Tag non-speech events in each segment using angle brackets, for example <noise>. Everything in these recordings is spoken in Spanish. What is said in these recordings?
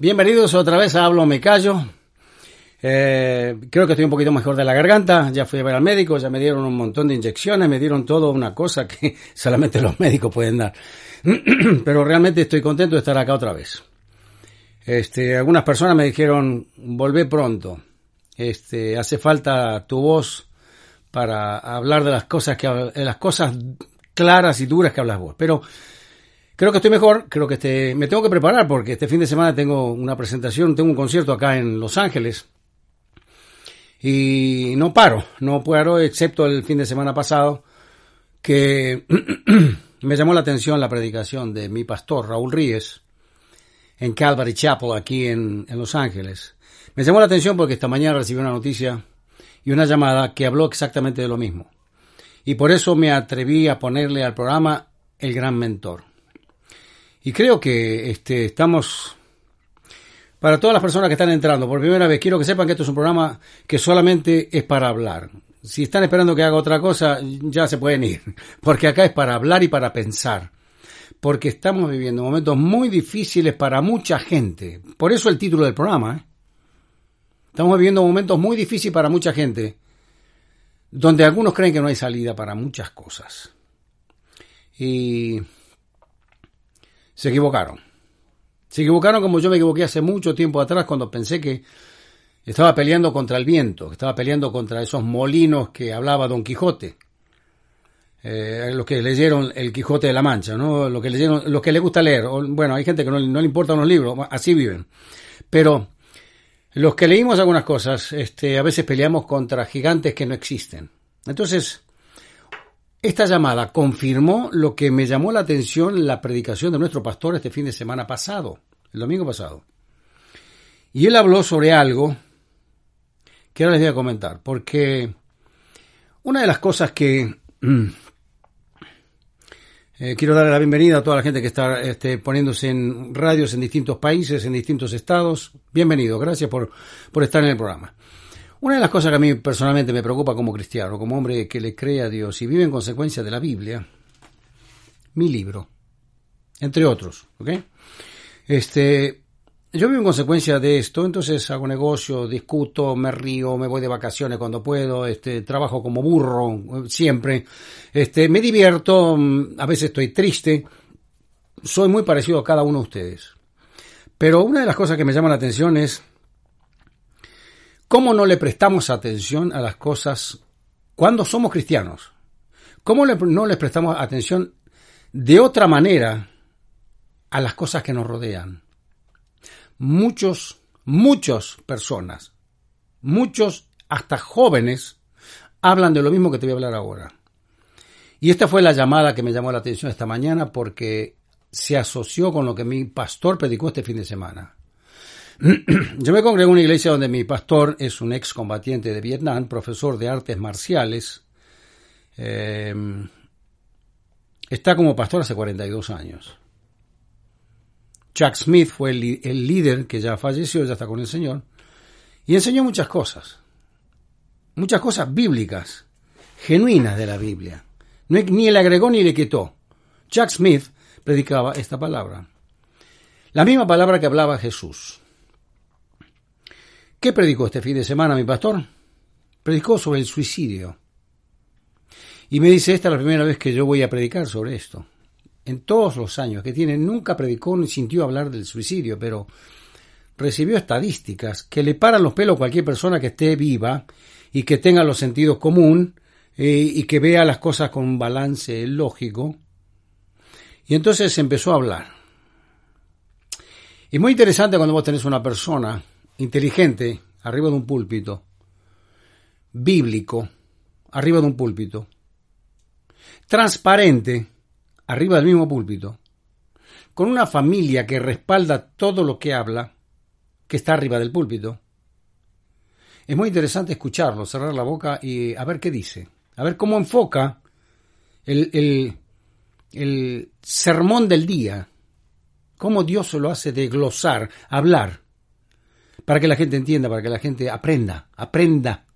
Bienvenidos otra vez a Hablo Me Callo. Eh, creo que estoy un poquito mejor de la garganta. Ya fui a ver al médico, ya me dieron un montón de inyecciones, me dieron todo una cosa que <laughs> solamente los médicos pueden dar. <clears throat> Pero realmente estoy contento de estar acá otra vez. Este, algunas personas me dijeron, volvé pronto. Este, hace falta tu voz para hablar de las cosas que de las cosas claras y duras que hablas vos. Pero Creo que estoy mejor, creo que este, me tengo que preparar porque este fin de semana tengo una presentación, tengo un concierto acá en Los Ángeles y no paro, no paro excepto el fin de semana pasado que <clears throat> me llamó la atención la predicación de mi pastor Raúl Ríez en Calvary Chapel aquí en, en Los Ángeles. Me llamó la atención porque esta mañana recibí una noticia y una llamada que habló exactamente de lo mismo. Y por eso me atreví a ponerle al programa El Gran Mentor. Y creo que este, estamos, para todas las personas que están entrando por primera vez, quiero que sepan que esto es un programa que solamente es para hablar. Si están esperando que haga otra cosa, ya se pueden ir, <laughs> porque acá es para hablar y para pensar. Porque estamos viviendo momentos muy difíciles para mucha gente. Por eso el título del programa. ¿eh? Estamos viviendo momentos muy difíciles para mucha gente, donde algunos creen que no hay salida para muchas cosas. Y se equivocaron. Se equivocaron como yo me equivoqué hace mucho tiempo atrás cuando pensé que estaba peleando contra el viento, que estaba peleando contra esos molinos que hablaba Don Quijote. Eh, los que leyeron El Quijote de la Mancha, ¿no? Los que leyeron, los que les gusta leer. Bueno, hay gente que no, le importan los libros, así viven. Pero los que leímos algunas cosas, este, a veces peleamos contra gigantes que no existen. Entonces, esta llamada confirmó lo que me llamó la atención la predicación de nuestro pastor este fin de semana pasado, el domingo pasado. Y él habló sobre algo que ahora les voy a comentar, porque una de las cosas que eh, quiero darle la bienvenida a toda la gente que está este, poniéndose en radios en distintos países, en distintos estados. Bienvenido, gracias por, por estar en el programa. Una de las cosas que a mí personalmente me preocupa como cristiano, como hombre que le cree a Dios y vive en consecuencia de la Biblia, mi libro, entre otros, ¿ok? Este, yo vivo en consecuencia de esto, entonces hago negocio, discuto, me río, me voy de vacaciones cuando puedo, este, trabajo como burro siempre, este, me divierto, a veces estoy triste, soy muy parecido a cada uno de ustedes. Pero una de las cosas que me llama la atención es ¿Cómo no le prestamos atención a las cosas cuando somos cristianos? ¿Cómo no les prestamos atención de otra manera a las cosas que nos rodean? Muchos, muchas personas, muchos hasta jóvenes, hablan de lo mismo que te voy a hablar ahora. Y esta fue la llamada que me llamó la atención esta mañana porque se asoció con lo que mi pastor predicó este fin de semana. <clears throat> Yo me congrego en una iglesia donde mi pastor es un excombatiente de Vietnam, profesor de artes marciales. Eh, está como pastor hace 42 años. Chuck Smith fue el, líder que ya falleció, ya está con el Señor, y enseñó muchas cosas, muchas cosas bíblicas, genuinas de la Biblia. Ni le agregó ni le quitó. Chuck Smith predicaba esta palabra. La misma palabra que hablaba Jesús. ¿Qué predicó este fin de semana mi pastor? Predicó sobre el suicidio. Y me dice, esta es la primera vez que yo voy a predicar sobre esto. En todos los años que tiene, nunca predicó ni sintió hablar del suicidio, pero recibió estadísticas que le paran los pelos a cualquier persona que esté viva y que tenga los sentidos común eh, y que vea las cosas con un balance lógico. Y entonces empezó a hablar. Y muy interesante cuando vos tenés una persona inteligente arriba de un púlpito, bíblico arriba de un púlpito, transparente arriba del mismo púlpito, con una familia que respalda todo lo que habla, que está arriba del púlpito. Es muy interesante escucharlo, cerrar la boca y a ver qué dice, a ver cómo enfoca el, el, sermón del día, cómo Dios se lo hace de glosar, hablar, para que la gente entienda, para que la gente aprenda, aprenda.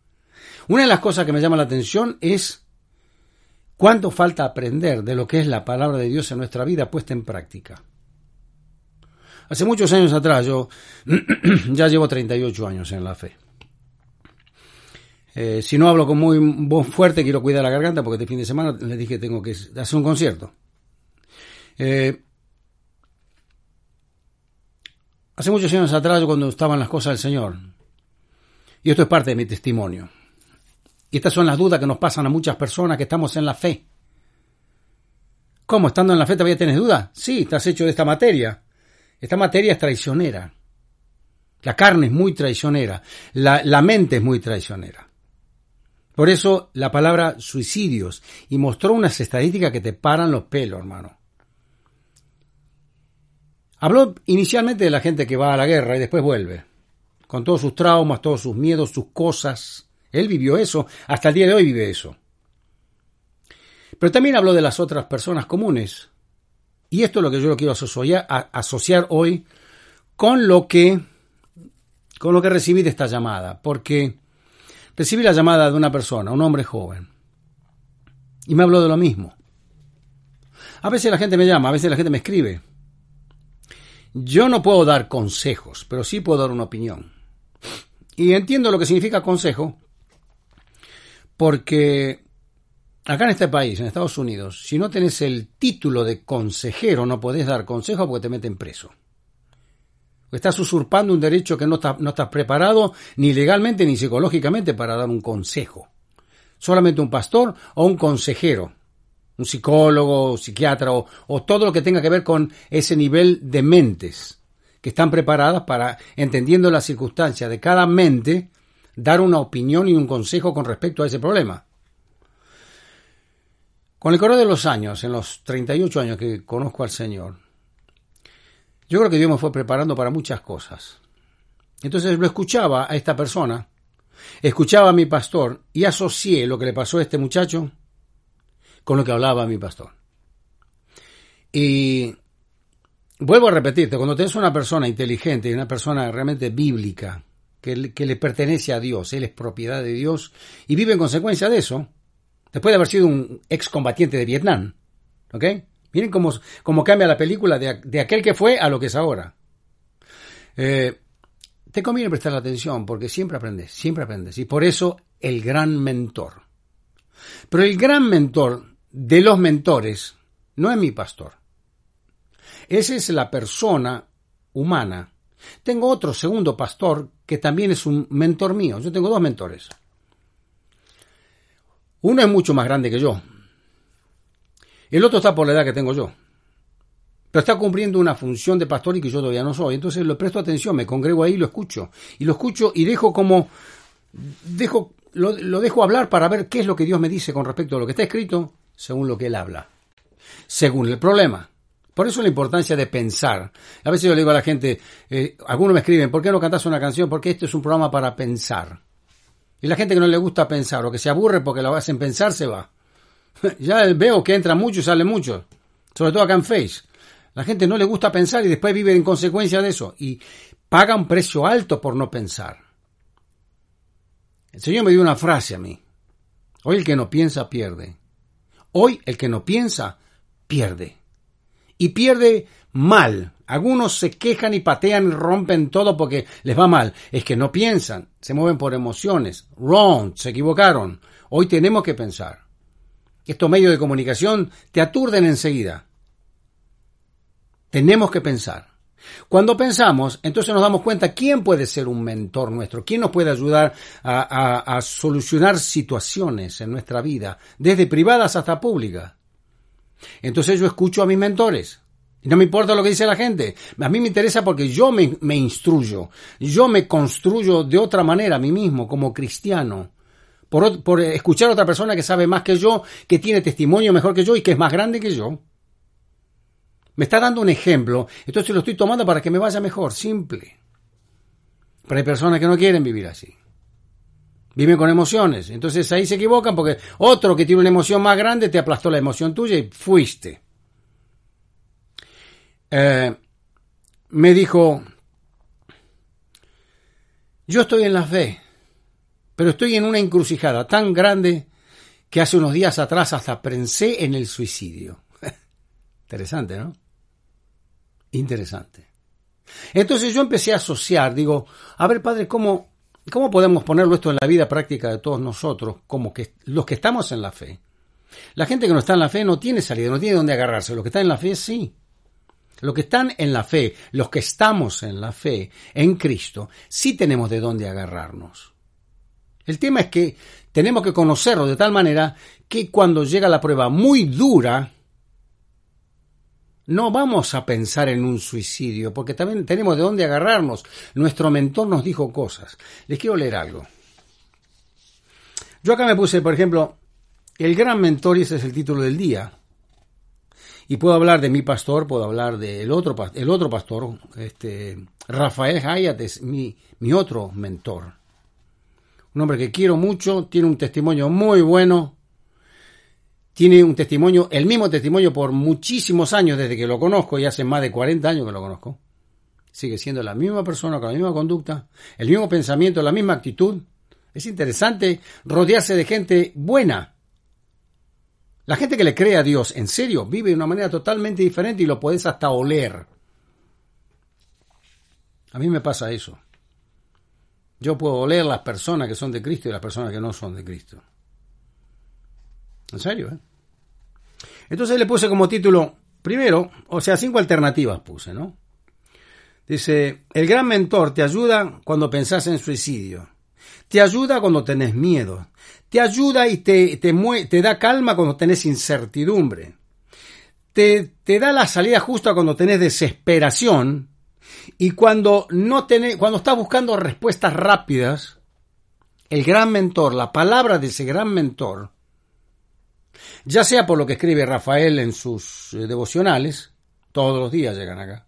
Una de las cosas que me llama la atención es cuánto falta aprender de lo que es la palabra de Dios en nuestra vida puesta en práctica. Hace muchos años atrás, yo <clears throat> ya llevo 38 años en la fe. Eh, si no hablo con muy voz fuerte, quiero cuidar la garganta porque este fin de semana les dije que tengo que hacer un concierto. Eh, hace muchos años atrás, cuando estaban las cosas del Señor, y esto es parte de mi testimonio, y estas son las dudas que nos pasan a muchas personas que estamos en la fe. ¿Cómo? ¿Estando en la fe todavía tienes dudas? Sí, estás hecho de esta materia. Esta materia es traicionera. La carne es muy traicionera. La, mente es muy traicionera. Por eso la palabra suicidios. Y mostró unas estadísticas que te paran los pelos, hermano. Habló inicialmente de la gente que va a la guerra y después vuelve. Con todos sus traumas, todos sus miedos, sus cosas. Él vivió eso. Hasta el día de hoy vive eso. Pero también habló de las otras personas comunes y esto es lo que yo lo quiero asociar, hoy con lo que con lo que recibí de esta llamada, porque recibí la llamada de una persona, un hombre joven, y me habló de lo mismo. A veces la gente me llama, a veces la gente me escribe. Yo no puedo dar consejos, pero sí puedo dar una opinión. Y entiendo lo que significa consejo, porque acá en este país, en Estados Unidos, si no tenés el título de consejero, no podés dar consejo porque te meten preso. Estás usurpando un derecho que no, no estás preparado ni legalmente ni psicológicamente para dar un consejo. Solamente un pastor o un consejero, un psicólogo, psiquiatra o, o todo lo que tenga que ver con ese nivel de mentes que están preparadas para, entendiendo las circunstancias de cada mente, dar una opinión y un consejo con respecto a ese problema. Con el correr de los años, en los 38 años que conozco al Señor, yo creo que Dios me fue preparando para muchas cosas. Entonces lo escuchaba a esta persona, escuchaba a mi pastor y asocié lo que le pasó a este muchacho con lo que hablaba mi pastor. Y vuelvo a repetirte, cuando tienes una persona inteligente y una persona realmente bíblica, que, que le pertenece a Dios, él es propiedad de Dios y vive en consecuencia de eso, después de haber sido un excombatiente de Vietnam. ¿Ok? Miren cómo, cómo cambia la película de, aquel que fue a lo que es ahora. Eh, te conviene prestar atención porque siempre aprendes, siempre aprendes. Y por eso el gran mentor. Pero el gran mentor de los mentores no es mi pastor. Esa es la persona humana. Tengo otro segundo pastor que también es un mentor mío. Yo tengo dos mentores. Uno es mucho más grande que yo. El otro está por la edad que tengo yo. Pero está cumpliendo una función de pastor y que yo todavía no soy. Entonces le presto atención, me congrego ahí y lo escucho. Y lo escucho y dejo como. Dejo, lo, lo dejo hablar para ver qué es lo que Dios me dice con respecto a lo que está escrito, según lo que Él habla. Según el problema. Por eso la importancia de pensar. A veces yo le digo a la gente, eh, algunos me escriben, ¿por qué no cantas una canción? Porque este es un programa para pensar. Y la gente que no le gusta pensar o que se aburre porque lo hacen pensar se va. <laughs> ya veo que entra mucho y sale mucho. Sobre todo acá en Face. La gente no le gusta pensar y después vive en consecuencia de eso. Y paga un precio alto por no pensar. El Señor me dio una frase a mí. Hoy el que no piensa pierde. Hoy el que no piensa pierde. Y pierde mal. Algunos se quejan y patean y rompen todo porque les va mal. Es que no piensan, se mueven por emociones. Wrong, se equivocaron. Hoy tenemos que pensar. estos medios de comunicación te aturden enseguida. Tenemos que pensar. Cuando pensamos, entonces nos damos cuenta quién puede ser un mentor nuestro, quién nos puede ayudar a, solucionar situaciones en nuestra vida, desde privadas hasta públicas. Entonces yo escucho a mis mentores. Y no me importa lo que dice la gente. A mí me interesa porque yo me, instruyo. Yo me construyo de otra manera a mí mismo como cristiano. Por, por escuchar a otra persona que sabe más que yo, que tiene testimonio mejor que yo y que es más grande que yo. Me está dando un ejemplo, entonces lo estoy tomando para que me vaya mejor, simple. Pero hay personas que no quieren vivir así. Viven con emociones. Entonces ahí se equivocan porque otro que tiene una emoción más grande te aplastó la emoción tuya y fuiste. Eh, me dijo, yo estoy en la fe, pero estoy en una encrucijada tan grande que hace unos días atrás hasta pensé en el suicidio. <laughs> Interesante, ¿no? Interesante. Entonces yo empecé a asociar, digo, a ver, padre, ¿cómo, cómo podemos ponerlo esto en la vida práctica de todos nosotros, como que los que estamos en la fe? La gente que no está en la fe no tiene salida, no tiene dónde agarrarse. Los que están en la fe sí. Los que están en la fe, los que estamos en la fe, en Cristo, sí tenemos de dónde agarrarnos. El tema es que tenemos que conocerlo de tal manera que cuando llega la prueba muy dura, no vamos a pensar en un suicidio, porque también tenemos de dónde agarrarnos. Nuestro mentor nos dijo cosas. Les quiero leer algo. Yo acá me puse, por ejemplo, el gran mentor, y ese es el título del día. Y puedo hablar de mi pastor, puedo hablar del otro, el otro pastor, este, Rafael Hayat es mi, mi otro mentor. Un hombre que quiero mucho, tiene un testimonio muy bueno, tiene un testimonio, el mismo testimonio por muchísimos años desde que lo conozco, y hace más de 40 años que lo conozco. Sigue siendo la misma persona, con la misma conducta, el mismo pensamiento, la misma actitud. Es interesante rodearse de gente buena. La gente que le cree a Dios, en serio, vive de una manera totalmente diferente y lo puedes hasta oler. A mí me pasa eso. Yo puedo oler las personas que son de Cristo y las personas que no son de Cristo. En serio, ¿eh? Entonces le puse como título, primero, o sea, cinco alternativas puse, ¿no? Dice, el gran mentor te ayuda cuando pensás en suicidio. Te ayuda cuando tenés miedo. Te ayuda y te, te, te da calma cuando tenés incertidumbre. Te, te, da la salida justa cuando tenés desesperación. Y cuando no tenés, cuando estás buscando respuestas rápidas, el gran mentor, la palabra de ese gran mentor, ya sea por lo que escribe Rafael en sus eh, devocionales, todos los días llegan acá,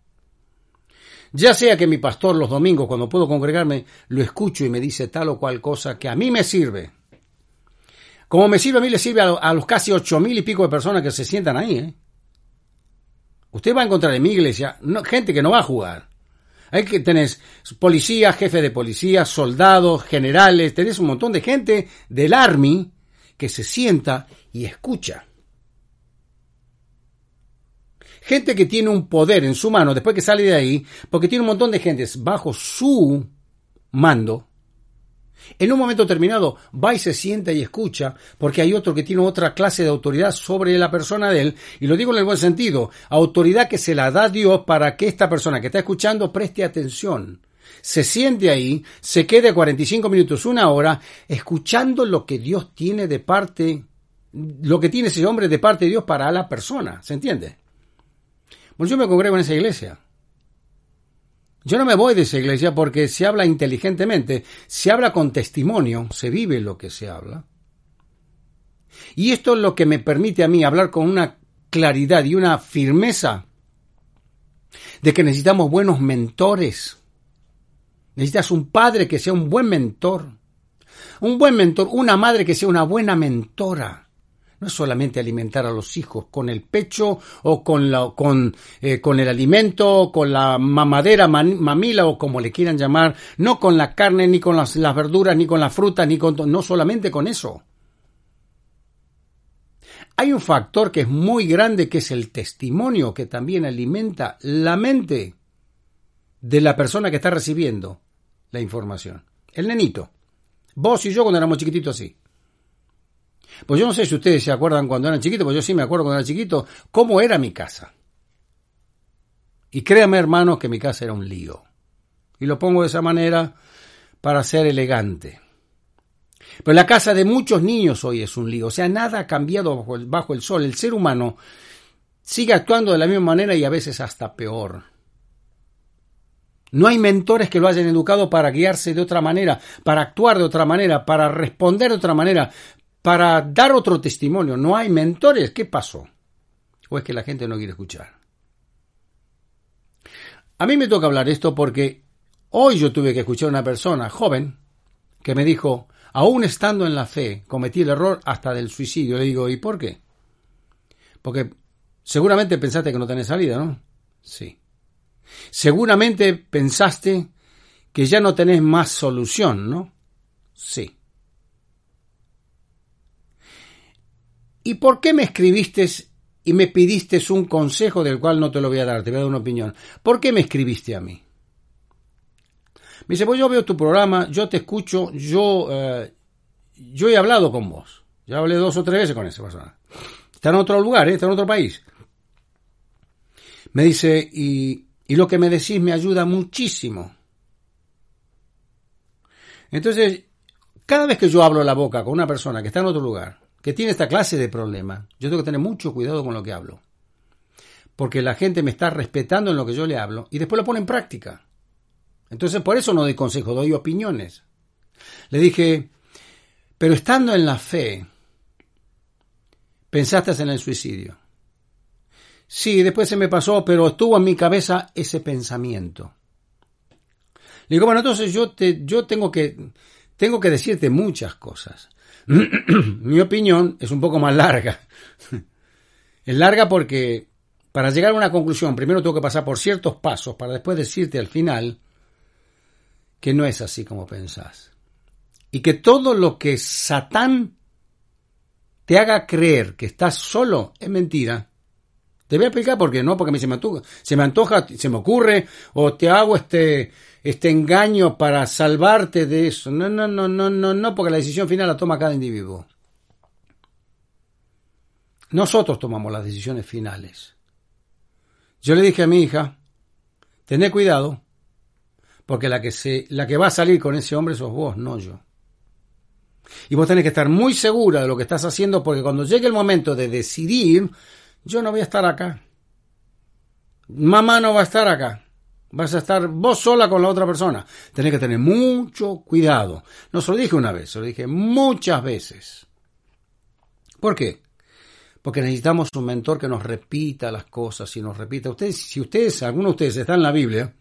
ya sea que mi pastor los domingos, cuando puedo congregarme, lo escucho y me dice tal o cual cosa que a mí me sirve. Como me sirve a mí, le sirve a, los casi ocho mil y pico de personas que se sientan ahí. ¿eh? Usted va a encontrar en mi iglesia gente que no va a jugar. Hay que tenés policías, jefes de policía, soldados, generales, tenés un montón de gente del Army que se sienta y escucha. Gente que tiene un poder en su mano después que sale de ahí, porque tiene un montón de gente bajo su mando, en un momento determinado va y se sienta y escucha, porque hay otro que tiene otra clase de autoridad sobre la persona de él, y lo digo en el buen sentido, autoridad que se la da Dios para que esta persona que está escuchando preste atención se siente ahí, se quede 45 minutos, una hora, escuchando lo que Dios tiene de parte, lo que tiene ese hombre de parte de Dios para la persona, ¿se entiende? Bueno, yo me congrego en esa iglesia. Yo no me voy de esa iglesia porque se habla inteligentemente, se habla con testimonio, se vive lo que se habla. Y esto es lo que me permite a mí hablar con una claridad y una firmeza de que necesitamos buenos mentores Necesitas un padre que sea un buen mentor. Un buen mentor, una madre que sea una buena mentora. No solamente alimentar a los hijos con el pecho o con, la, con, eh, con el alimento, con la mamadera, mamila o como le quieran llamar, no con la carne, ni con las, las verduras, ni con la fruta, ni con... no solamente con eso. Hay un factor que es muy grande que es el testimonio que también alimenta la mente de la persona que está recibiendo la información. El nenito. Vos y yo cuando éramos chiquititos así. Pues yo no sé si ustedes se acuerdan cuando eran chiquitos, pues yo sí me acuerdo cuando era chiquito, cómo era mi casa. Y créame, hermanos, que mi casa era un lío. Y lo pongo de esa manera para ser elegante. Pero la casa de muchos niños hoy es un lío. O sea, nada ha cambiado bajo el sol. El ser humano sigue actuando de la misma manera y a veces hasta peor. No hay mentores que lo hayan educado para guiarse de otra manera, para actuar de otra manera, para responder de otra manera, para dar otro testimonio. No hay mentores. ¿Qué pasó? ¿O es que la gente no quiere escuchar? A mí me toca hablar esto porque hoy yo tuve que escuchar a una persona joven que me dijo, aún estando en la fe, cometí el error hasta del suicidio. Le digo, ¿y por qué? Porque seguramente pensaste que no tenés salida, ¿no? Sí. Seguramente pensaste que ya no tenés más solución, ¿no? Sí. ¿Y por qué me escribiste y me pidiste un consejo del cual no te lo voy a dar, te voy a dar una opinión? ¿Por qué me escribiste a mí? Me dice, pues yo veo tu programa, yo te escucho, yo, eh, yo he hablado con vos. Ya hablé dos o tres veces con esa persona. Está en otro lugar, ¿eh? está en otro país. Me dice, y, y lo que me decís me ayuda muchísimo. Entonces, cada vez que yo hablo la boca con una persona que está en otro lugar, que tiene esta clase de problema, yo tengo que tener mucho cuidado con lo que hablo. Porque la gente me está respetando en lo que yo le hablo y después lo pone en práctica. Entonces, por eso no doy consejo, doy opiniones. Le dije, pero estando en la fe, pensaste en el suicidio. Sí, después se me pasó, pero estuvo en mi cabeza ese pensamiento. Le digo, bueno, entonces yo, te, yo tengo, que, tengo que decirte muchas cosas. <clears throat> mi opinión es un poco más larga. <laughs> es larga porque para llegar a una conclusión, primero tengo que pasar por ciertos pasos para después decirte al final que no es así como pensás. Y que todo lo que Satán te haga creer que estás solo es mentira. Te voy a explicar por qué, no porque se me antoja, se me antoja, se me ocurre, o te hago este, este engaño para salvarte de eso. No, no, no, no, no, no, porque la decisión final la toma cada individuo. Nosotros tomamos las decisiones finales. Yo le dije a mi hija, tené cuidado, porque la que, se, la que va a salir con ese hombre sos vos, no yo. Y vos tenés que estar muy segura de lo que estás haciendo, porque cuando llegue el momento de decidir, yo no voy a estar acá. Mamá no va a estar acá. Vas a estar vos sola con la otra persona. Tenés que tener mucho cuidado. No se lo dije una vez, se lo dije muchas veces. ¿Por qué? Porque necesitamos un mentor que nos repita las cosas y nos repita. Ustedes, si ustedes, alguno de ustedes está en la Biblia,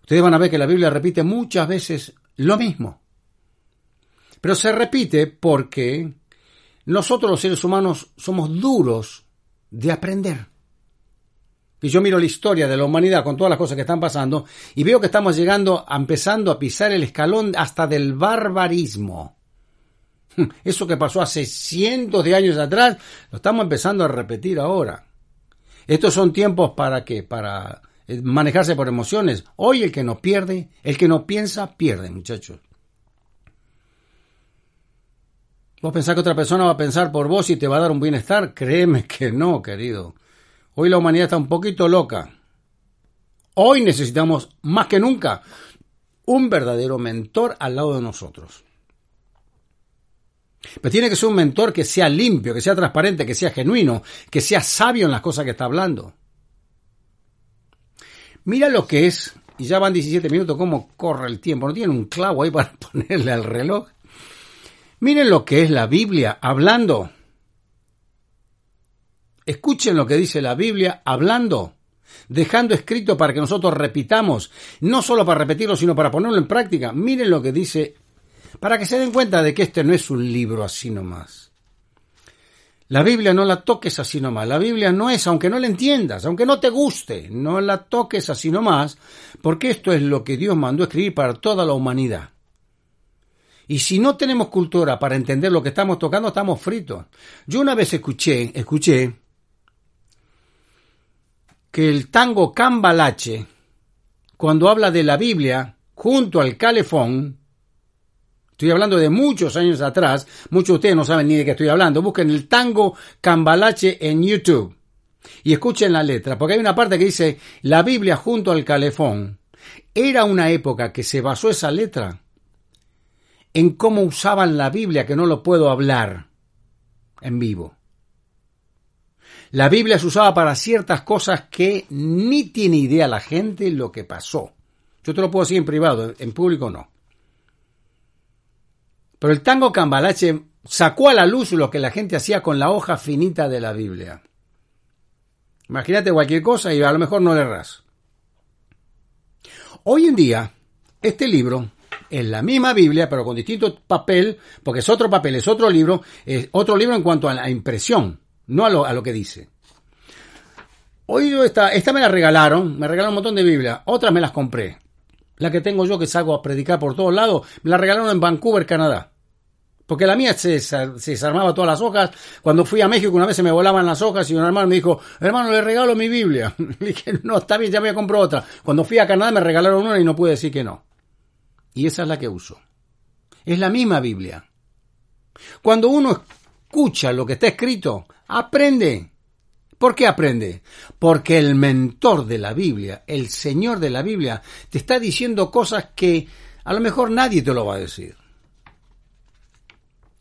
ustedes van a ver que la Biblia repite muchas veces lo mismo. Pero se repite porque nosotros los seres humanos somos duros de aprender. Y yo miro la historia de la humanidad con todas las cosas que están pasando y veo que estamos llegando, empezando a pisar el escalón hasta del barbarismo. <laughs> Eso que pasó hace cientos de años atrás, lo estamos empezando a repetir ahora. Estos son tiempos para qué? Para eh, manejarse por emociones. Hoy el que no pierde, el que no piensa, pierde, muchachos. ¿Vos pensás que otra persona va a pensar por vos y te va a dar un bienestar? Créeme que no, querido. Hoy la humanidad está un poquito loca. Hoy necesitamos más que nunca un verdadero mentor al lado de nosotros. Pero tiene que ser un mentor que sea limpio, que sea transparente, que sea genuino, que sea sabio en las cosas que está hablando. Mira lo que es, y ya van 17 minutos, cómo corre el tiempo. ¿No tienen un clavo ahí para <laughs> ponerle al reloj? Miren lo que es la Biblia hablando. Escuchen lo que dice la Biblia hablando, dejando escrito para que nosotros repitamos, no solo para repetirlo, sino para ponerlo en práctica. Miren lo que dice, para que se den cuenta de que este no es un libro así nomás. La Biblia no la toques así nomás. La Biblia no es, aunque no la entiendas, aunque no te guste, no la toques así nomás, porque esto es lo que Dios mandó escribir para toda la humanidad. Y si no tenemos cultura para entender lo que estamos tocando, estamos fritos. Yo una vez escuché, escuché que el tango cambalache, cuando habla de la Biblia, junto al calefón, Estoy hablando de muchos años atrás. Muchos de ustedes no saben ni de qué estoy hablando. Busquen el tango cambalache en YouTube y escuchen la letra, porque hay una parte que dice la Biblia junto al calefón. Era una época que se basó esa letra en cómo usaban la Biblia, que no lo puedo hablar en vivo. La Biblia se usaba para ciertas cosas que ni tiene idea la gente lo que pasó. Yo te lo puedo decir en privado, en público no. Pero el tango cambalache sacó a la luz lo que la gente hacía con la hoja finita de la Biblia. Imagínate cualquier cosa y a lo mejor no le erras. Hoy en día, este libro es la misma Biblia, pero con distinto papel, porque es otro papel, es otro libro, es otro libro en cuanto a la impresión, no a lo, a lo que dice. Yo esta, esta me la regalaron, me regalaron un montón de Biblia, otras me las compré. La que tengo yo que salgo a predicar por todos lados, me la regalaron en Vancouver, Canadá. Porque la mía se, se desarmaba todas las hojas. Cuando fui a México una vez se me volaban las hojas y un hermano me dijo, hermano, le regalo mi Biblia. <laughs> Le dije, no, está bien, ya me compro otra. Cuando fui a Canadá me regalaron una y no pude decir que no. Y esa es la que uso. Es la misma Biblia. Cuando uno escucha lo que está escrito, aprende. ¿Por qué aprende? Porque el mentor de la Biblia, el Señor de la Biblia, te está diciendo cosas que a lo mejor nadie te lo va a decir.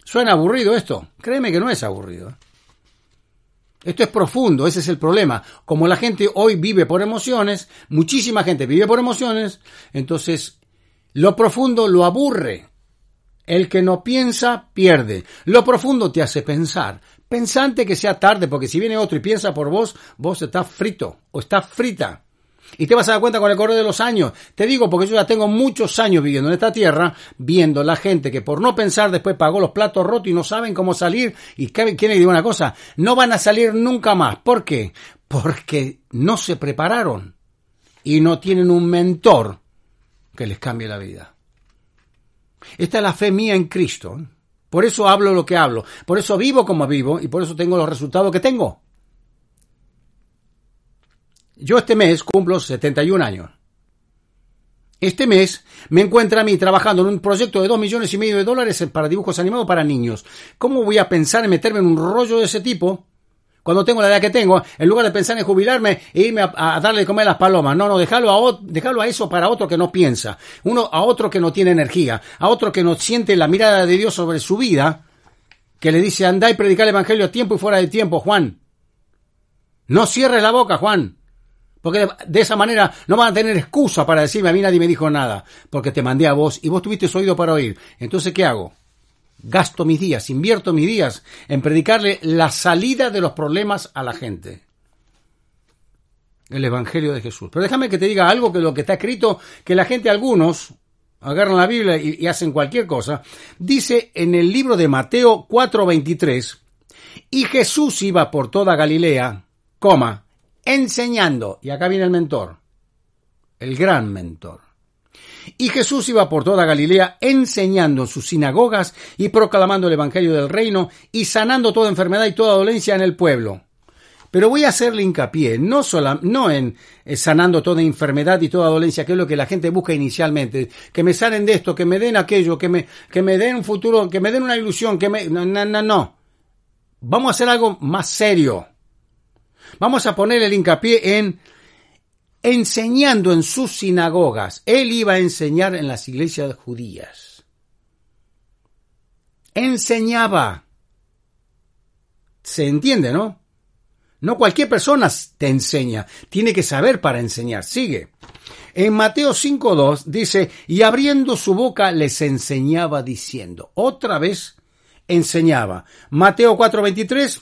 ¿Suena aburrido esto? Créeme que no es aburrido. Esto es profundo, ese es el problema. Como la gente hoy vive por emociones, muchísima gente vive por emociones, entonces lo profundo lo aburre. El que no piensa, pierde. Lo profundo te hace pensar. Pensante que sea tarde, porque si viene otro y piensa por vos, vos estás frito o estás frita. Y te vas a dar cuenta con el correr de los años. Te digo porque yo ya tengo muchos años viviendo en esta tierra, viendo la gente que por no pensar después pagó los platos rotos y no saben cómo salir. Y quieren le digo una cosa, no van a salir nunca más. ¿Por qué? Porque no se prepararon y no tienen un mentor que les cambie la vida. Esta es la fe mía en Cristo. Por eso hablo lo que hablo. Por eso vivo como vivo y por eso tengo los resultados que tengo. Yo este mes cumplo 71 años. Este mes me encuentra a mí trabajando en un proyecto de 2 millones y medio de dólares para dibujos animados para niños. ¿Cómo voy a pensar en meterme en un rollo de ese tipo cuando tengo la edad que tengo, en lugar de pensar en jubilarme e irme a, darle de comer las palomas? No, no, dejarlo a, dejarlo a eso para otro que no piensa, uno a otro que no tiene energía, a otro que no siente la mirada de Dios sobre su vida, que le dice anda y predicar el Evangelio a tiempo y fuera de tiempo, Juan. No cierres la boca, Juan. Porque de esa manera no van a tener excusa para decirme a mí nadie me dijo nada, porque te mandé a vos y vos tuviste oído para oír. Entonces, ¿qué hago? Gasto mis días, invierto mis días en predicarle la salida de los problemas a la gente. El Evangelio de Jesús. Pero déjame que te diga algo que lo que está escrito, que la gente, algunos, agarran la Biblia y, hacen cualquier cosa, dice en el libro de Mateo 4:23, y Jesús iba por toda Galilea, coma, enseñando, y acá viene el mentor, el gran mentor. Y Jesús iba por toda Galilea enseñando en sus sinagogas y proclamando el Evangelio del reino y sanando toda enfermedad y toda dolencia en el pueblo. Pero voy a hacerle hincapié, no, sola, no en eh, sanando toda enfermedad y toda dolencia, que es lo que la gente busca inicialmente, que me sanen de esto, que me den aquello, que me, que me den un futuro, que me den una ilusión, que me... No, no, no, no. Vamos a hacer algo más serio. Vamos a poner el hincapié en enseñando en sus sinagogas. Él iba a enseñar en las iglesias judías. Enseñaba. Se entiende, ¿no? No cualquier persona te enseña, tiene que saber para enseñar. Sigue. En Mateo 5.2 dice, y abriendo su boca les enseñaba diciendo. Otra vez enseñaba. Mateo 4.23,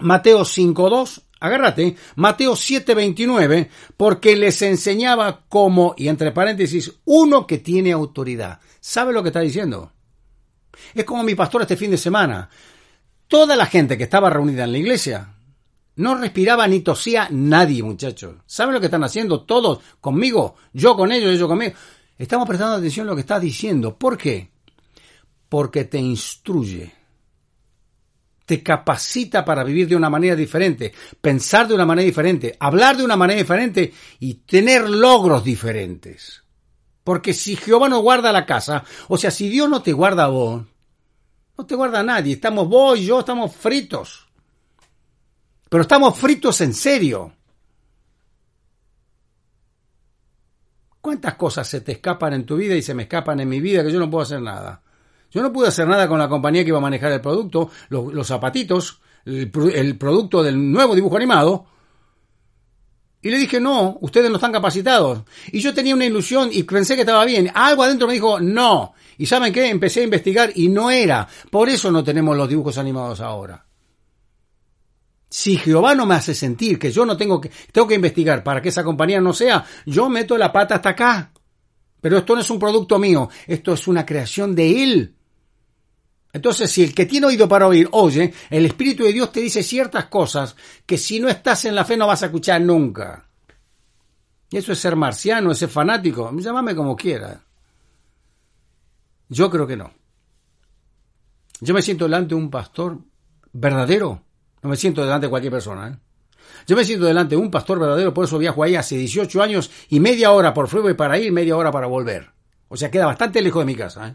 Mateo 5.2, agárrate, Mateo 7:29, porque les enseñaba como, y entre paréntesis, uno que tiene autoridad. ¿Sabe lo que está diciendo? Es como mi pastor este fin de semana. Toda la gente que estaba reunida en la iglesia no respiraba ni tosía nadie, muchachos. ¿Saben lo que están haciendo todos conmigo? Yo con ellos, ellos conmigo. Estamos prestando atención a lo que está diciendo. ¿Por qué? Porque te instruye te capacita para vivir de una manera diferente, pensar de una manera diferente, hablar de una manera diferente y tener logros diferentes. Porque si Jehová no guarda la casa, o sea, si Dios no te guarda a vos, no te guarda nadie. Estamos vos y yo, estamos fritos. Pero estamos fritos en serio. ¿Cuántas cosas se te escapan en tu vida y se me escapan en mi vida que yo no puedo hacer nada? Yo no pude hacer nada con la compañía que iba a manejar el producto, los, zapatitos, el, el, producto del nuevo dibujo animado. Y le dije, no, ustedes no están capacitados. Y yo tenía una ilusión y pensé que estaba bien. Algo adentro me dijo, no. Y ¿saben qué? Empecé a investigar y no era. Por eso no tenemos los dibujos animados ahora. Si Jehová no me hace sentir que yo no tengo que, tengo que investigar para que esa compañía no sea, yo meto la pata hasta acá. Pero esto no es un producto mío, esto es una creación de Él. Entonces, si el que tiene oído para oír oye, el Espíritu de Dios te dice ciertas cosas que si no estás en la fe no vas a escuchar nunca. Y eso es ser marciano, es ser fanático, llámame como quiera. Yo creo que no. Yo me siento delante de un pastor verdadero no me siento delante de cualquier persona. ¿eh? Yo me siento delante de un pastor verdadero, por eso viajo ahí hace 18 años y media hora por y para ir media hora para volver. O sea, queda bastante lejos de mi casa. ¿eh?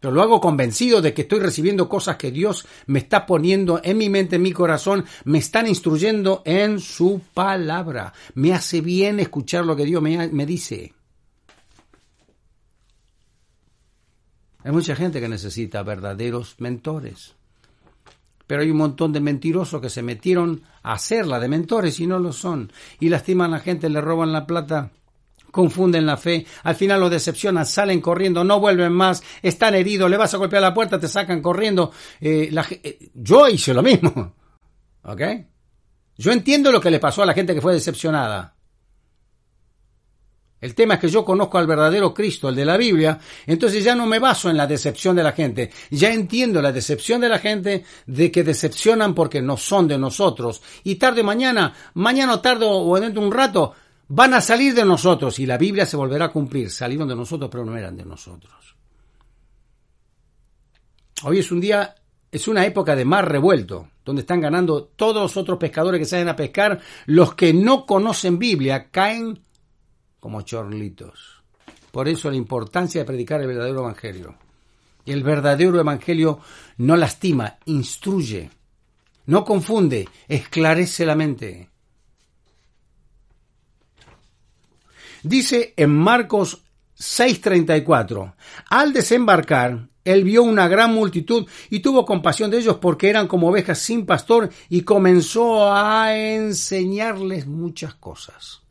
Pero lo hago convencido de que estoy recibiendo cosas que Dios me está poniendo en mi mente, en mi corazón, me están instruyendo en su palabra. Me hace bien escuchar lo que Dios me, dice. Hay mucha gente que necesita verdaderos mentores pero hay un montón de mentirosos que se metieron a hacerla de mentores y no lo son. Y lastiman a la gente, le roban la plata, confunden la fe, al final lo decepcionan, salen corriendo, no vuelven más, están heridos, le vas a golpear la puerta, te sacan corriendo. Eh, eh, yo hice lo mismo. <laughs> ¿Ok? Yo entiendo lo que le pasó a la gente que fue decepcionada. El tema es que yo conozco al verdadero Cristo, el de la Biblia, entonces ya no me baso en la decepción de la gente, ya entiendo la decepción de la gente de que decepcionan porque no son de nosotros y tarde o mañana, mañana o tarde o dentro de un rato, van a salir de nosotros y la Biblia se volverá a cumplir, salieron de nosotros pero no eran de nosotros. Hoy es un día, es una época de mar revuelto, donde están ganando todos los otros pescadores que salen a pescar, los que no conocen Biblia caen como chorlitos. Por eso la importancia de predicar el verdadero evangelio. El verdadero evangelio no lastima, instruye, no confunde, esclarece la mente. Dice en Marcos 6:34, al desembarcar, él vio una gran multitud y tuvo compasión de ellos porque eran como ovejas sin pastor y comenzó a enseñarles muchas cosas.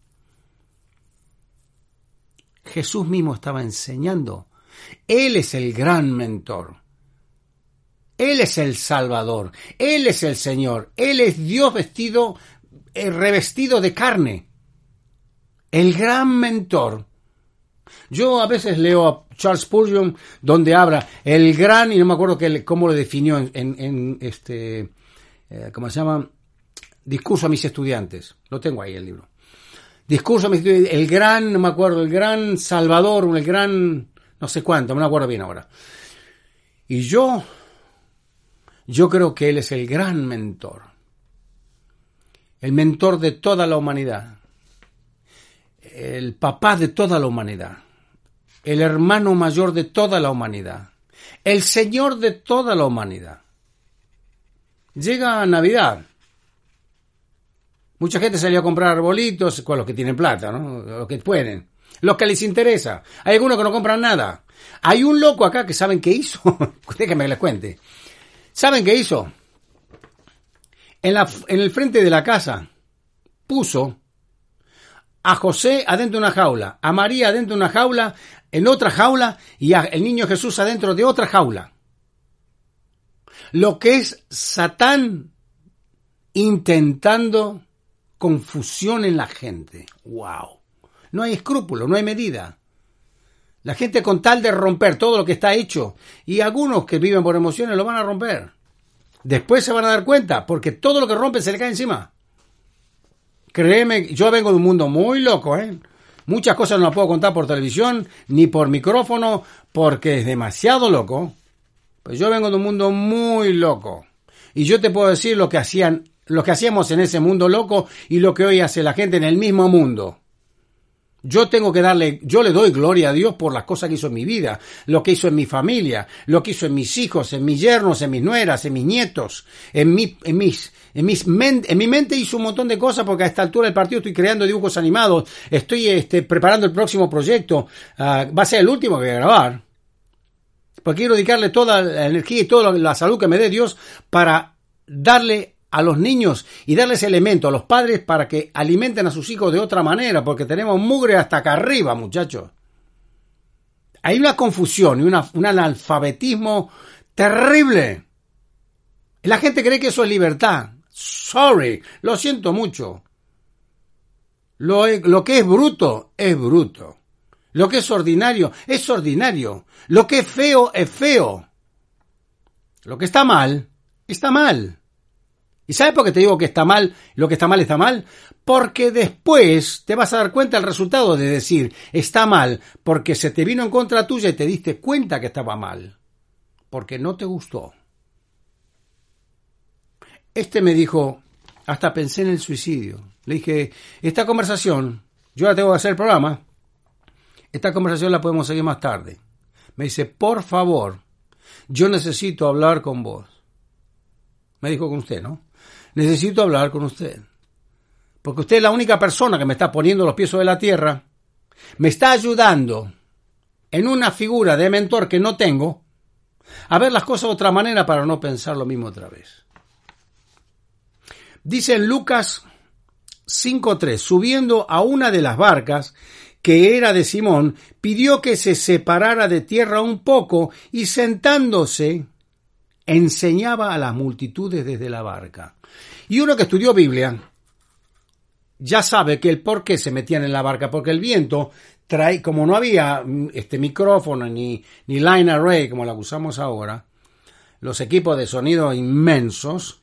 Jesús mismo estaba enseñando. Él es el gran mentor. Él es el Salvador. Él es el Señor. Él es Dios vestido, eh, revestido de carne. El gran mentor. Yo a veces leo a Charles Spurgeon donde habla el gran, y no me acuerdo cómo lo definió en, este, eh, ¿cómo se llama? Discurso a mis estudiantes. Lo tengo ahí el libro discurso, el gran, no me acuerdo, el gran Salvador, el gran, no sé cuánto, no me acuerdo bien ahora. Y yo, yo creo que Él es el gran mentor, el mentor de toda la humanidad, el papá de toda la humanidad, el hermano mayor de toda la humanidad, el Señor de toda la humanidad. Llega Navidad, Mucha gente salió a comprar arbolitos con los que tienen plata, ¿no? Los que pueden. Los que les interesa. Hay algunos que no compran nada. Hay un loco acá que saben qué hizo. <laughs> Déjenme que les cuente. ¿Saben qué hizo? En, la, en el frente de la casa puso a José adentro de una jaula, a María adentro de una jaula, en otra jaula y al niño Jesús adentro de otra jaula. Lo que es Satán intentando confusión en la gente. ¡Wow! No hay escrúpulo, no hay medida. La gente con tal de romper todo lo que está hecho, y algunos que viven por emociones lo van a romper. Después se van a dar cuenta, porque todo lo que rompe se le cae encima. Créeme, yo vengo de un mundo muy loco, ¿eh? Muchas cosas no las puedo contar por televisión, ni por micrófono, porque es demasiado loco. Pues yo vengo de un mundo muy loco. Y yo te puedo decir lo que hacían lo que hacíamos en ese mundo loco y lo que hoy hace la gente en el mismo mundo. Yo tengo que darle, yo le doy gloria a Dios por las cosas que hizo en mi vida, lo que hizo en mi familia, lo que hizo en mis hijos, en mis yernos, en mis nueras, en mis nietos, en en mis, en mi mente hizo un montón de cosas porque a esta altura del partido estoy creando dibujos animados, estoy este, preparando el próximo proyecto, ah, va a ser el último que voy a grabar, porque quiero dedicarle toda la energía y toda la salud que me dé Dios para darle a los niños y darles elemento a los padres para que alimenten a sus hijos de otra manera, porque tenemos mugre hasta acá arriba, muchachos. Hay una confusión y un analfabetismo terrible. La gente cree que eso es libertad. Sorry, lo siento mucho. Lo, lo que es bruto es bruto. Lo que es ordinario es ordinario. Lo que es feo es feo. Lo que está mal, está mal. ¿Y sabes por qué te digo que está mal? Lo que está mal está mal. Porque después te vas a dar cuenta del resultado de decir está mal porque se te vino en contra tuya y te diste cuenta que estaba mal. Porque no te gustó. Este me dijo, hasta pensé en el suicidio. Le dije, esta conversación, yo la tengo que hacer el programa, esta conversación la podemos seguir más tarde. Me dice, por favor, yo necesito hablar con vos. Me dijo con usted, ¿no? necesito hablar con usted. Porque usted es la única persona que me está poniendo los pies sobre la tierra, me está ayudando en una figura de mentor que no tengo a ver las cosas de otra manera para no pensar lo mismo otra vez. Dice en Lucas 5.3, subiendo a una de las barcas, que era de Simón, pidió que se separara de tierra un poco y sentándose enseñaba a las multitudes desde la barca. Y uno que estudió Biblia ya sabe que el por qué se metían en la barca, porque el viento trae, como no había mm, este micrófono ni, ni line array como la usamos ahora, los equipos de sonido inmensos,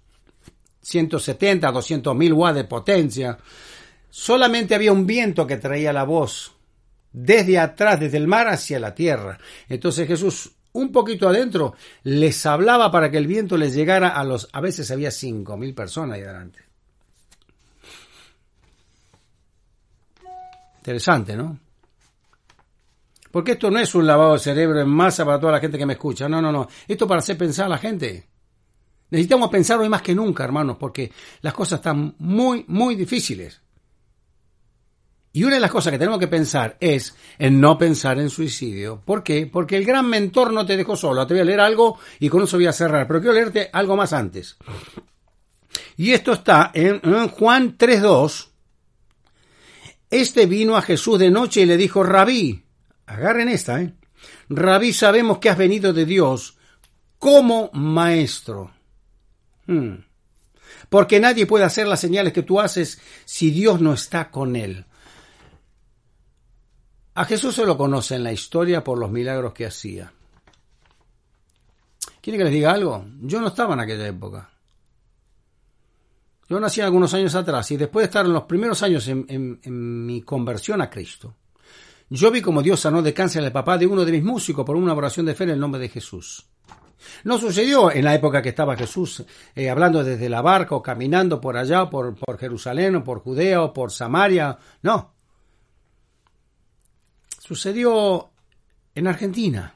170, 200 mil watts de potencia, solamente había un viento que traía la voz desde atrás, desde el mar hacia la tierra. Entonces Jesús un poquito adentro, les hablaba para que el viento les llegara a los, a veces había cinco mil personas ahí adelante. Interesante, ¿no? Porque esto no es un lavado de cerebro en masa para toda la gente que me escucha. No, no, no. Esto para hacer pensar a la gente. Necesitamos pensar hoy más que nunca, hermanos, porque las cosas están muy, muy difíciles. Y una de las cosas que tenemos que pensar es en no pensar en suicidio. ¿Por qué? Porque el gran mentor no te dejó solo. Te voy a leer algo y con eso voy a cerrar. Pero quiero leerte algo más antes. Y esto está en, Juan 3.2. Este vino a Jesús de noche y le dijo, Rabí, agarren esta, ¿eh? Rabí, sabemos que has venido de Dios como maestro. Hmm. Porque nadie puede hacer las señales que tú haces si Dios no está con él. A Jesús se lo conoce en la historia por los milagros que hacía. ¿Quiere que les diga algo? Yo no estaba en aquella época. Yo nací algunos años atrás y después de estar en los primeros años en, mi conversión a Cristo, yo vi como Dios sanó de cáncer al papá de uno de mis músicos por una oración de fe en el nombre de Jesús. No sucedió en la época que estaba Jesús eh, hablando desde la barca o caminando por allá, por, por Jerusalén o por Judea o por Samaria. No, Sucedió en Argentina.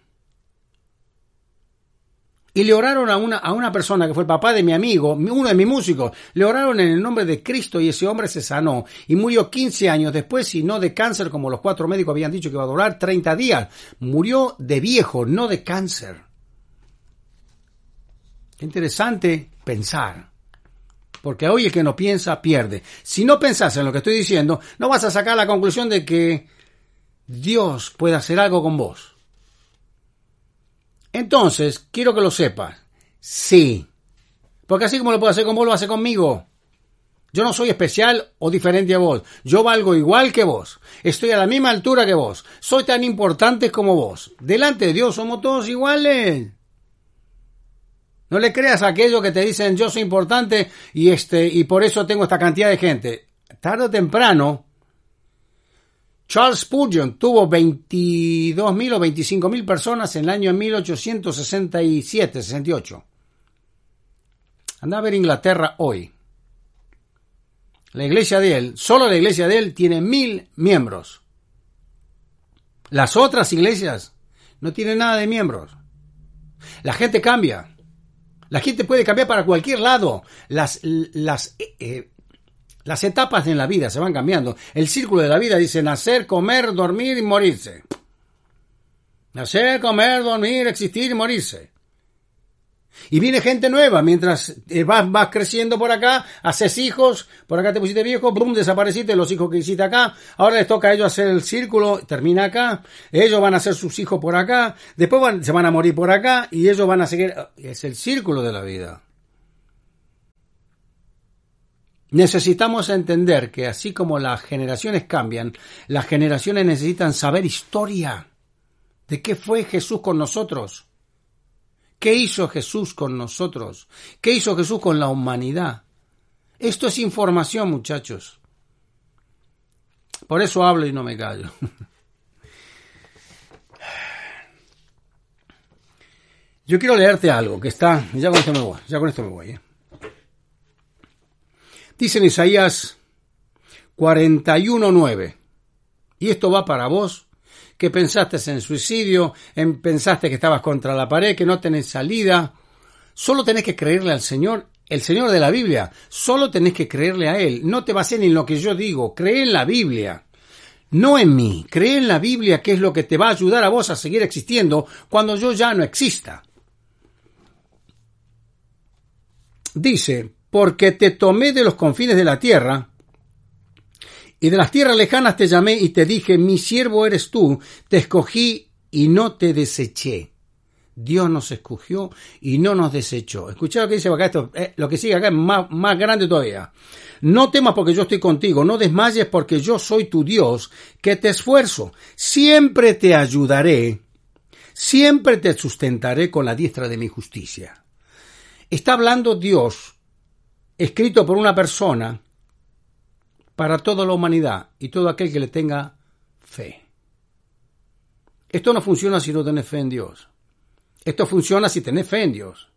Y le oraron a una, a una persona que fue el papá de mi amigo, uno de mis músicos. Le oraron en el nombre de Cristo y ese hombre se sanó. Y murió 15 años después y no de cáncer como los cuatro médicos habían dicho que iba a durar 30 días. Murió de viejo, no de cáncer. Interesante pensar. Porque hoy el que no piensa pierde. Si no pensás en lo que estoy diciendo, no vas a sacar la conclusión de que Dios puede hacer algo con vos. Entonces, quiero que lo sepas. Sí. Porque así como lo puede hacer con vos, lo hace conmigo. Yo no soy especial o diferente a vos. Yo valgo igual que vos. Estoy a la misma altura que vos. Soy tan importante como vos. Delante de Dios somos todos iguales. No le creas a aquellos que te dicen yo soy importante y este y por eso tengo esta cantidad de gente. Tarde o temprano Charles Spurgeon tuvo 22.000 o 25.000 personas en el año 1867-68. Anda a ver Inglaterra hoy. La iglesia de él, solo la iglesia de él, tiene mil miembros. Las otras iglesias no tienen nada de miembros. La gente cambia. La gente puede cambiar para cualquier lado. Las, las, eh, eh, las etapas en la vida se van cambiando. El círculo de la vida dice nacer, comer, dormir y morirse. Nacer, comer, dormir, existir y morirse. Y viene gente nueva, mientras eh, vas, vas, creciendo por acá, haces hijos, por acá te pusiste viejo, brum, desapareciste, los hijos que hiciste acá, ahora les toca a ellos hacer el círculo, termina acá, ellos van a hacer sus hijos por acá, después se van a morir por acá y ellos van a seguir, es el círculo de la vida. Necesitamos entender que así como las generaciones cambian, las generaciones necesitan saber historia de qué fue Jesús con nosotros. ¿Qué hizo Jesús con nosotros? ¿Qué hizo Jesús con la humanidad? Esto es información, muchachos. Por eso hablo y no me callo. <laughs> Yo quiero leerte algo que está, ya con esto me voy, ya con esto me voy. ¿eh? Dice en Isaías 41.9, y esto va para vos que pensaste en suicidio, en, pensaste que estabas contra la pared, que no tenés salida. Solo tenés que creerle al Señor, el Señor de la Biblia. Solo tenés que creerle a Él. No te bases en lo que yo digo, cree en la Biblia. No en mí, cree en la Biblia que es lo que te va a ayudar a vos a seguir existiendo cuando yo ya no exista. Dice, porque te tomé de los confines de la tierra y de las tierras lejanas te llamé y te dije, mi siervo eres tú, te escogí y no te deseché. Dios nos escogió y no nos desechó. Escucha lo que dice acá, esto, eh, lo que sigue acá es más, más grande todavía. No temas porque yo estoy contigo, no desmayes porque yo soy tu Dios, que te esfuerzo, siempre te ayudaré, siempre te sustentaré con la diestra de mi justicia. Está hablando Dios, escrito por una persona, para toda la humanidad y todo aquel que le tenga fe. Esto no funciona si no tenés fe en Dios. Esto funciona si tenés fe en Dios.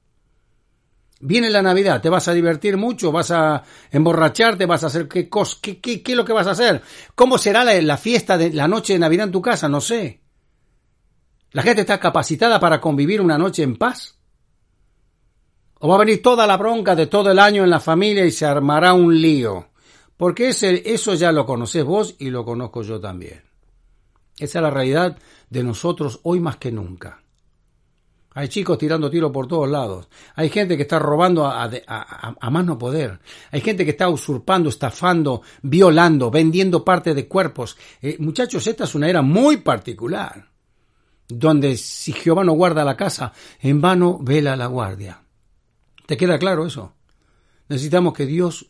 Viene la Navidad, te vas a divertir mucho, vas a emborracharte, vas a hacer qué cosa, qué, qué, qué, es lo que vas a hacer. ¿Cómo será la, la fiesta de la noche de Navidad en tu casa? No sé. ¿La gente está capacitada para convivir una noche en paz? ¿O va a venir toda la bronca de todo el año en la familia y se armará un lío? Porque ese, eso ya lo conoces vos y lo conozco yo también. Esa es la realidad de nosotros hoy más que nunca. Hay chicos tirando tiros por todos lados. Hay gente que está robando a, a, a, más no poder. Hay gente que está usurpando, estafando, violando, vendiendo parte de cuerpos. Eh, muchachos, esta es una era muy particular. Donde si Jehová no guarda la casa, en vano vela la guardia. ¿Te queda claro eso? Necesitamos que Dios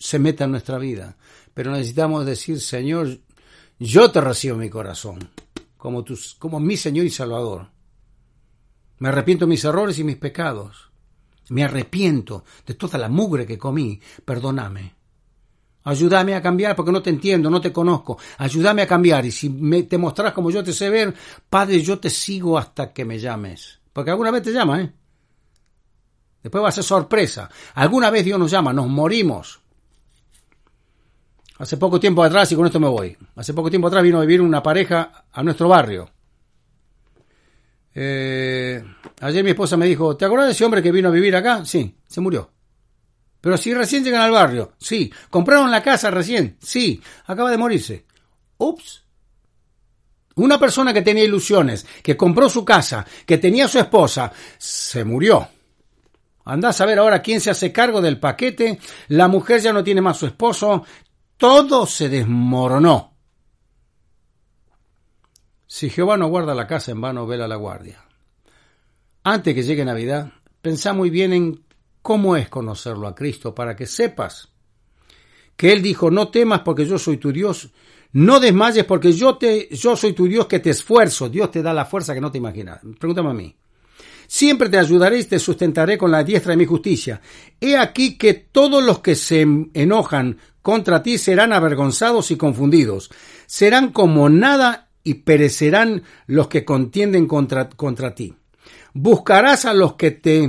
se meta en nuestra vida. Pero necesitamos decir, Señor, yo te recibo mi corazón, como, como mi Señor y Salvador. Me arrepiento de mis errores y mis pecados. Me arrepiento de toda la mugre que comí. Perdóname. Ayúdame a cambiar porque no te entiendo, no te conozco. Ayúdame a cambiar y si me, te mostrarás como yo te sé ver, Padre, yo te sigo hasta que me llames. Porque alguna vez te llama, ¿eh? Después va a ser sorpresa. Alguna vez Dios nos llama, nos morimos. Hace poco tiempo atrás, y con esto me voy, hace poco tiempo atrás vino a vivir una pareja a nuestro barrio. Eh, ayer mi esposa me dijo, ¿te acuerdas de ese hombre que vino a vivir acá? Sí, se murió. Pero si recién llegan al barrio, sí. ¿Compraron la casa recién? Sí. Acaba de morirse. Ups. Una persona que tenía ilusiones, que compró su casa, que tenía su esposa, se murió. Andás a ver ahora quién se hace cargo del paquete. La mujer ya no tiene más su esposo todo se desmoronó. Si Jehová no guarda la casa, en vano vela la guardia. Antes que llegue Navidad, pensá muy bien en cómo es conocerlo a Cristo para que sepas que Él dijo, no temas porque yo soy tu Dios, no desmayes porque yo, te, yo soy tu Dios que te esfuerzo, Dios te da la fuerza que no te imaginas. Pregúntame a mí. Siempre te ayudaré y te sustentaré con la diestra de mi justicia. He aquí que todos los que se enojan contra ti serán avergonzados y confundidos. Serán como nada y perecerán los que contienden contra, contra ti. Buscarás a los que te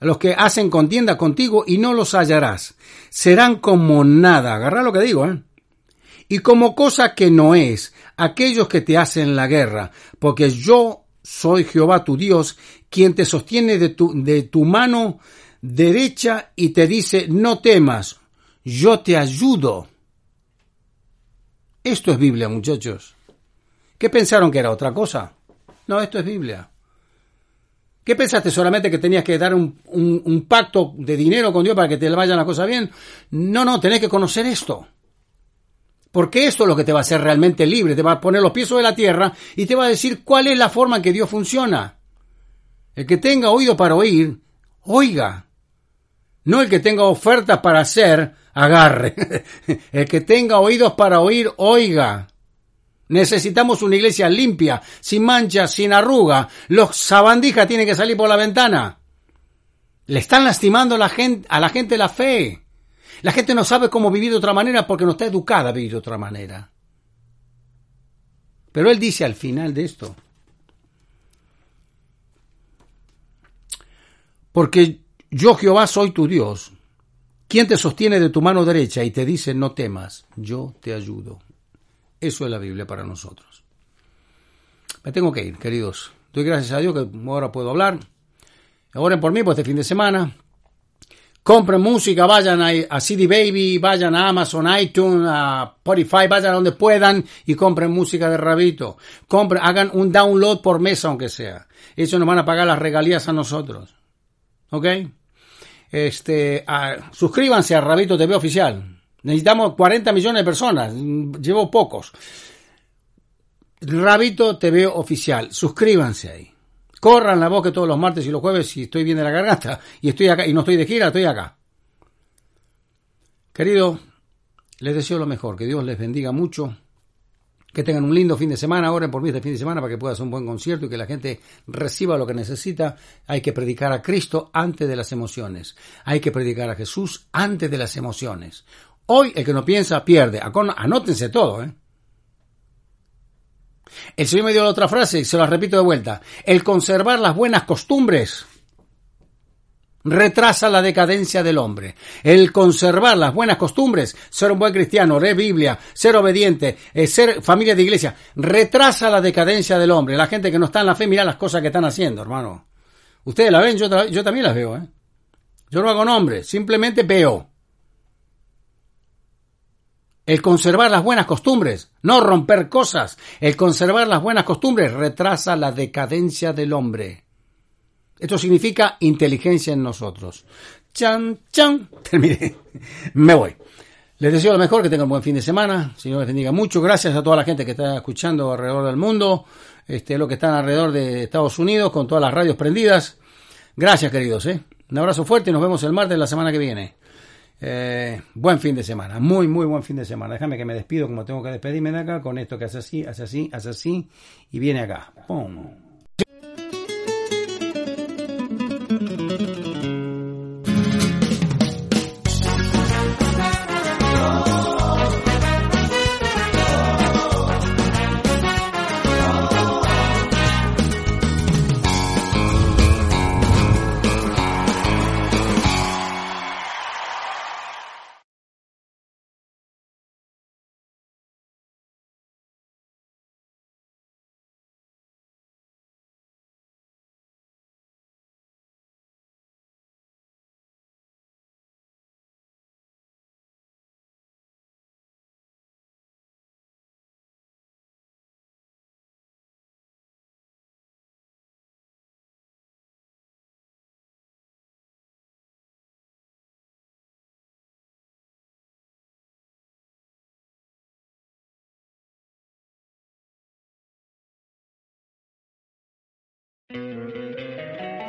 a los que hacen contienda contigo y no los hallarás. Serán como nada. Agarra lo que digo, ¿eh? y como cosa que no es aquellos que te hacen la guerra, porque yo soy Jehová tu Dios, quien te sostiene de tu, de tu mano derecha y te dice, no temas, yo te ayudo. Esto es Biblia, muchachos. ¿Qué pensaron que era otra cosa? No, esto es Biblia. ¿Qué pensaste solamente que tenías que dar un, pacto de dinero con Dios para que te vayan las cosas bien? No, no, tenés que conocer esto. Porque esto es lo que te va a hacer realmente libre, te va a poner los pies sobre la tierra y te va a decir cuál es la forma en que Dios funciona. El que tenga oído para oír, oiga. No el que tenga ofertas para hacer, agarre. <laughs> el que tenga oídos para oír, oiga. Necesitamos una iglesia limpia, sin manchas, sin arruga. Los sabandijas tienen que salir por la ventana. Le están lastimando a la gente, a la gente la fe. La gente no sabe cómo vivir de otra manera porque no está educada a vivir de otra manera. Pero él dice al final de esto, porque yo Jehová soy tu Dios, quien te sostiene de tu mano derecha y te dice no temas, yo te ayudo. Eso es la Biblia para nosotros. Me tengo que ir, queridos. Doy gracias a Dios que ahora puedo hablar. Oren por mí por este fin de semana. Compren música, vayan a, CD Baby, vayan a Amazon, iTunes, a Spotify, vayan a donde puedan y compren música de Rabito. Compren, hagan un download por mes aunque sea. Eso nos van a pagar las regalías a nosotros. ¿Ok? Este, suscríbanse a Rabito TV Oficial. Necesitamos 40 millones de personas. Llevo pocos. Rabito TV Oficial. Suscríbanse ahí. Corran la voz que todos los martes y los jueves, si estoy bien de la garganta y estoy acá y no estoy de gira, estoy acá. Querido, les deseo lo mejor, que Dios les bendiga mucho, que tengan un lindo fin de semana, oren por mí este fin de semana para que pueda hacer un buen concierto y que la gente reciba lo que necesita. Hay que predicar a Cristo antes de las emociones. Hay que predicar a Jesús antes de las emociones. Hoy el que no piensa pierde. Anótense todo, ¿eh? El Señor me dio la otra frase, se la repito de vuelta. El conservar las buenas costumbres retrasa la decadencia del hombre. El conservar las buenas costumbres, ser un buen cristiano, leer Biblia, ser obediente, eh, ser familia de iglesia, retrasa la decadencia del hombre. La gente que no está en la fe, mira las cosas que están haciendo, hermano. Ustedes la ven, yo, yo también las veo, ¿eh? Yo no hago nombre, simplemente veo. El conservar las buenas costumbres, no romper cosas. El conservar las buenas costumbres retrasa la decadencia del hombre. Esto significa inteligencia en nosotros. Chan, chan. <laughs> Terminé. Me voy. Les deseo lo mejor, que tengan un buen fin de semana. Señor les bendiga mucho. Gracias a toda la gente que está escuchando alrededor del mundo. Este, lo que están alrededor de Estados Unidos, con todas las radios prendidas. Gracias, queridos. ¿eh? Un abrazo fuerte y nos vemos el martes de la semana que viene. Eh, buen fin de semana, muy, muy buen fin de semana. Déjame que me despido como tengo que despedirme de acá con esto que hace así, hace así, hace así y viene acá. ¡Pum!